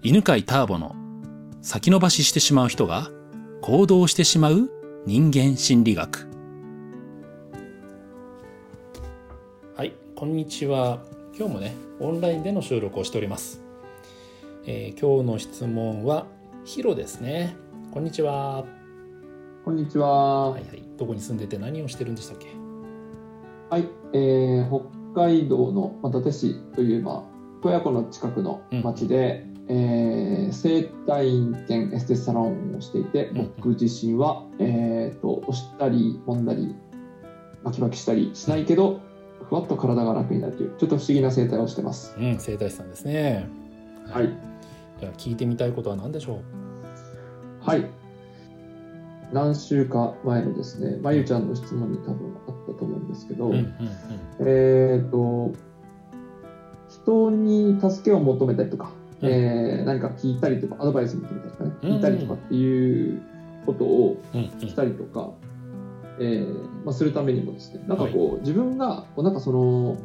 犬飼ターボの先延ばししてしまう人が行動してしまう人間心理学。はい、こんにちは。今日もね、オンラインでの収録をしております。えー、今日の質問は、ヒロですね。こんにちは。こんにちは。はいはい。どこに住んでて何をしてるんでしたっけ？はい、えー、北海道の伊達市という、まあ、洞爺湖の近くの町で、えー、整体院兼エステサロンをしていて、僕自身は、えーと、押したり揉んだりバキバキしたりしないけどふわっと体が楽になるというちょっと不思議な整体をしてます。うん、整体師さんですね。はい。じゃあ聞いてみたいことは何でしょう？はい。何週か前のですね、まゆちゃんの質問に多分あったと思うんですけど、うんうんうん、えっ、ー、と人に助けを求めたりとかえー、何か聞いたりとかアドバイスみたいなかね。聞いたりとかっていうことをしたりとか、えーまあ、するためにもですね。なんかこう、はい、自分がこうなんかその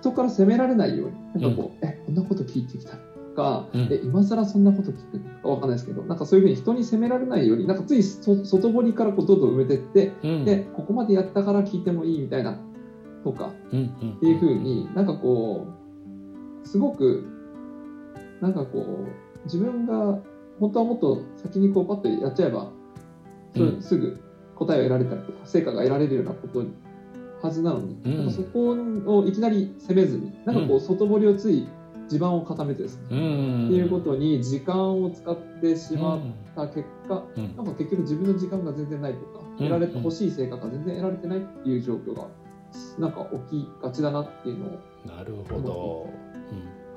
人から責められないようになんかこう、うん、えこんなこと聞いてきたとか、うん、え今更そんなこと聞くのかわかんないですけどなんかそういうふうに人に責められないようになんかつい外堀からこうどんどん埋めてって、うん、でここまでやったから聞いてもいいみたいなとか、っていうふうになんかこうすごくなんかこう自分が本当はもっと先にこうパッとやっちゃえば、うん、すぐ答えを得られたりとか成果が得られるようなことはずなのに、うん、そこをいきなり責めずになんかこう外堀をつい地盤を固めてですね、うん、っていうことに時間を使ってしまった結果、うん、なんか結局自分の時間が全然ないとか、得られてほしい成果が全然得られてないっていう状況がなんか起きがちだなっていうのをなるほ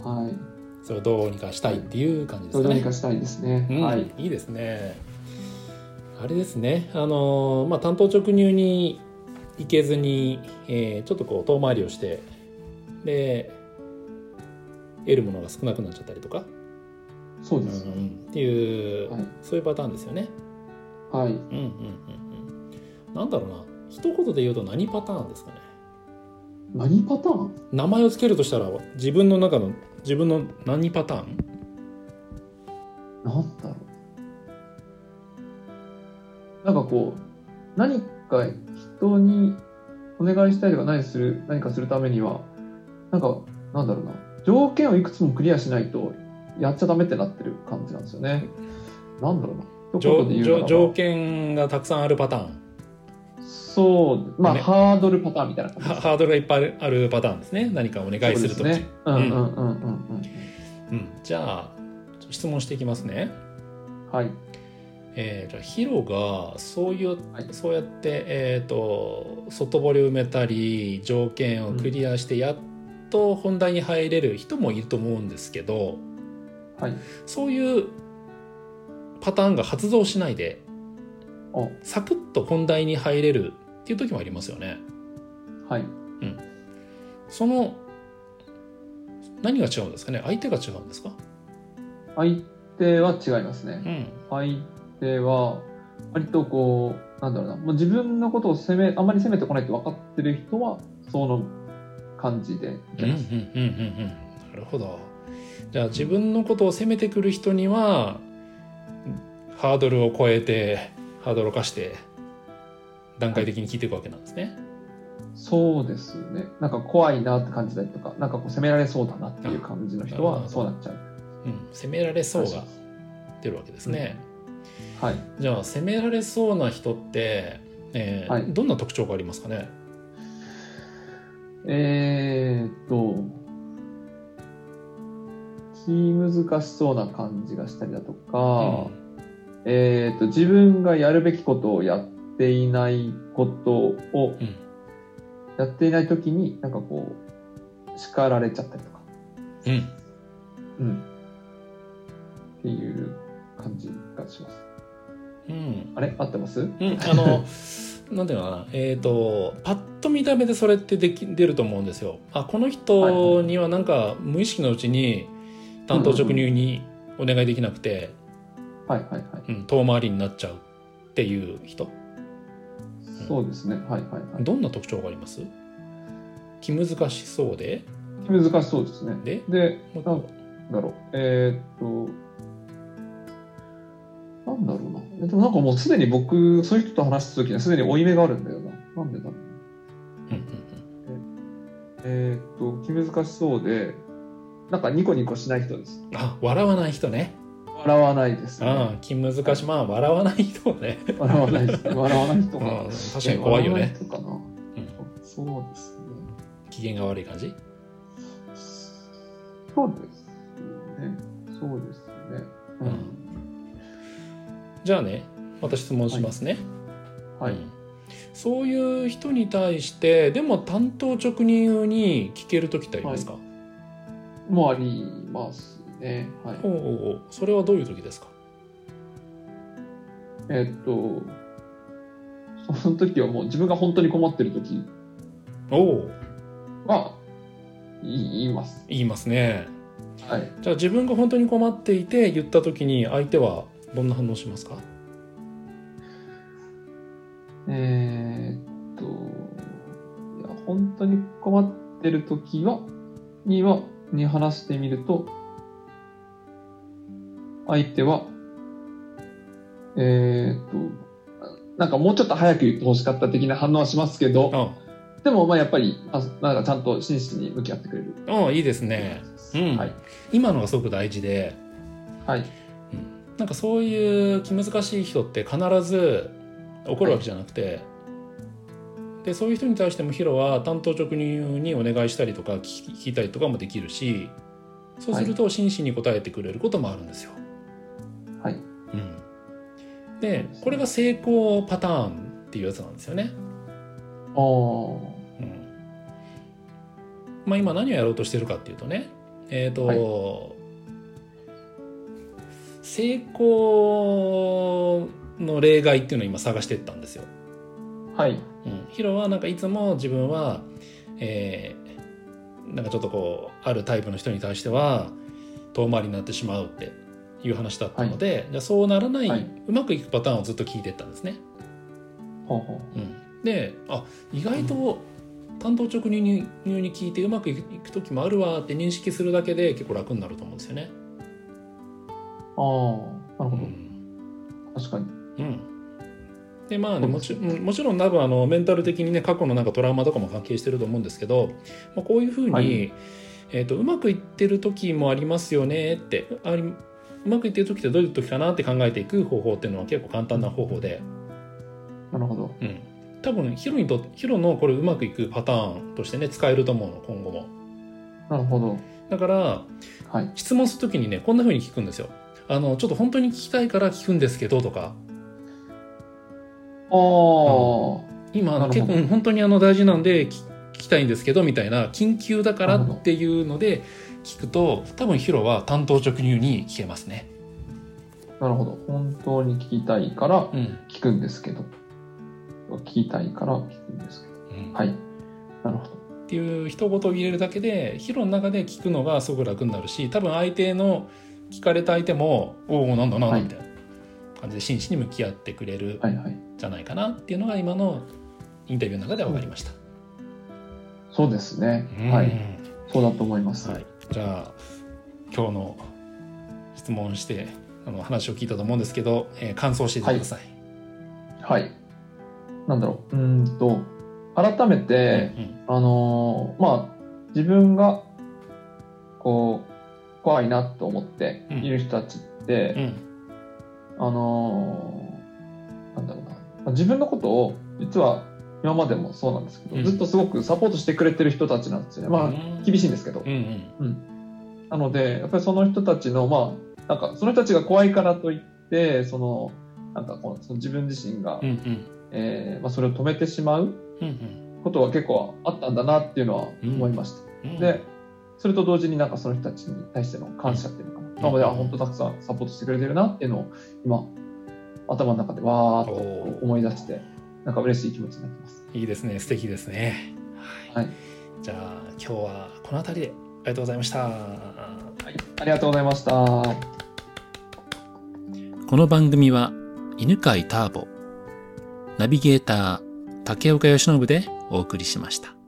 ど、はいそれをどうにかしたいっていう感じですね。どうにかしたいですね。うん、はい。いいですね。あれですね。あのまあ担当直入に行けずに、えー、ちょっとこう遠回りをしてで得るものが少なくなっちゃったりとか。そうです、うん、っていう、はい、そういうパターンですよね。はい。うんうんうんうん。なんだろうな。一言で言うと何パターンですかね。何パターン？名前を付けるとしたら自分の中の自分の何パターン？なんだろう。なんかこう何か人にお願いしたいとか何する何かするためにはなんかなんだろうな。条件をいくつもクリアしないとやっちゃダメってなってる感じなんですよね。なんだろうな。条件がたくさんあるパターンそうまあ、ね、ハードルパターンみたいなハードルがいっぱいあるパターンですね。何かお願いすると。き、ね、うんうんうんうんうん。うん。じゃあ質問していきますね。はい。えー、じゃあヒロがそういう、はい、そうやって、えーと、外堀を埋めたり条件をクリアしてやっと本題に入れる人もいると思うんですけど、はい、そういうパターンが発動しないでサクッと本題に入れるっていう時もありますよね。はい。うん。その、何が違うんですかね？相手が違うんですか？相手は違いますね。うん、相手は、割とこう、なんだろうな、もう自分のことを責め、あんまり責めてこないって分かってる人は、その感じでいけます。うんうんうんうん。なるほど。じゃあ自分のことを責めてくる人には、ハードルを超えて、ハードルを化して段階的に聞いていくわけなんですね。そうですね。なんか怖いなって感じたりとか、なんかこう責められそうだなっていう感じの人はそうなっちゃう。うん、責められそうが出るわけですね。うん、はい。じゃあ責められそうな人って、えー、はい、どんな特徴がありますかね？えー、っと気難しそうな感じがしたりだとか、うん、えー、っと自分がやるべきことをやっっていないことをやっていない時になんかこう叱られちゃったりとか、うん、うん、っていう感じがします。うん、あれ？合ってます、うん、あの なんていうのかな。えっ、ー、とパッと見た目でそれってでき出ると思うんですよ。あこの人にはなんか無意識のうちに担当直入にお願いできなくて、はいはいはい、うん、遠回りになっちゃうっていう人。そうですね。はいはいはい。どんな特徴があります？気難しそうで？気難しそうですね。でで、だろう。えー、っと、なんだろうな。でもなんかもうすでに僕、そういう人と話すときにはすでに負い目があるんだよな。なんでだろう。えー、っと、気難しそうで、なんかニコニコしない人です。あ、笑わない人ね。笑わないです、ね。ああ、気難しい。まあ、笑わない人ね。笑わない人。笑わない人が。確かに怖いよね。人かな、うん。そうですね。機嫌が悪い感じ？そうですね。そうですね。うん。じゃあね、私質問しますね。はい。はい、そういう人に対して、でも担当直入に聞ける時ってありますか、はい、もありますね。はい。おおそれはどういう時ですか？えっと、その時はもう自分が本当に困ってる時は言います。言いますね。はい。じゃあ自分が本当に困っていて言った時に相手はどんな反応しますか？えー、っと、いや、本当に困ってる時は、には、に話してみると、相手は、えー、っと、なんかもうちょっと早く言ってほしかった的な反応はしますけど、でもまあやっぱりあなんかちゃんと真摯に向き合ってくれる。ああいいですね、うん、はい、今のがすごく大事で、はい。うん、なんかそういう気難しい人って必ず怒るわけじゃなくて、はい、でそういう人に対してもヒロは担当直入にお願いしたりとか聞いたりとかもできるしそうすると真摯に答えてくれることもあるんですよ。でこれが成功パターンっていうやつなんですよね。ああ。まあ、今何をやろうとしてるかっていうとねえっ、ー、と、はい、成功の例外っていうのを今探してったんですよ。はい。うん、ヒロはなんかいつも自分は、えー、なんかちょっとこうあるタイプの人に対しては遠回りになってしまうっていう話だったので、はい、じゃそうならない、はい、うまくいくパターンをずっと聞いてったんですね。ほうほう。うん、であ意外と担当直入に聞いてうまくいく時もあるわって認識するだけで結構楽になると思うんですよね。ああなるほど、うん、確かに。うん。でまあね、もちもちろん多分あのメンタル的にね過去のなんかトラウマとかも関係してると思うんですけど、まあ、こういうふうに、はい、えーと、うまくいってる時もありますよねってありうまくいってる時ってどういう時かなって考えていく方法っていうのは結構簡単な方法で。なるほど。うん、多分ヒロにとヒロのこれうまくいくパターンとしてね使えると思うの今後も。なるほど。だから、はい、質問するときにねこんなふうに聞くんですよ。あのちょっと本当に聞きたいから聞くんですけどとか。ああ、うん、今結構本当にあの大事なんで聞きたいんですけどみたいな緊急だからっていうので聞くと多分ヒロは担当直入に聞けますね。なるほど。本当に聞きたいから聞くんですけど、うん聞きたいから聞くんですけど、うん、はい。なるほど。っていう一言を入れるだけでヒロの中で聞くのがすごく楽になるし多分相手の聞かれた相手も「おおなんだなんだ」みたいな感じで真摯に向き合ってくれるじゃないかなっていうのが今のインタビューの中で分かりました、そうですね、はい。そうだと思います、はい、じゃあ今日の質問してあの話を聞いたと思うんですけど、えー、感想してください。はい、はいなんだろう、うんと、改めて、うんうん、あのまあ、自分が、こう、怖いなと思っている人たちって、うん、あのなんだろうな、自分のことを、実は今までもそうなんですけど、うん、ずっとすごくサポートしてくれてる人たちなんですよ。ね。まあ、厳しいんですけど。うん、うん、なので、やっぱりその人たちの、まあ、なんか、その人たちが怖いからといって、その、なんかこの、その自分自身が、うんうん。えーまあ、それを止めてしまうことは結構あったんだなっていうのは思いました。うん。うん、でそれと同時になんかその人たちに対しての感謝っていうのかな、なのであ本当たくさんサポートしてくれてるなっていうのを今頭の中でわーっと思い出してなんか嬉しい気持ちになってます。いいですね。素敵ですね。はい、じゃあ今日はこの辺りでありがとうございました。はい。ありがとうございました。この番組は犬飼ターボナビゲーター竹岡由伸でお送りしました。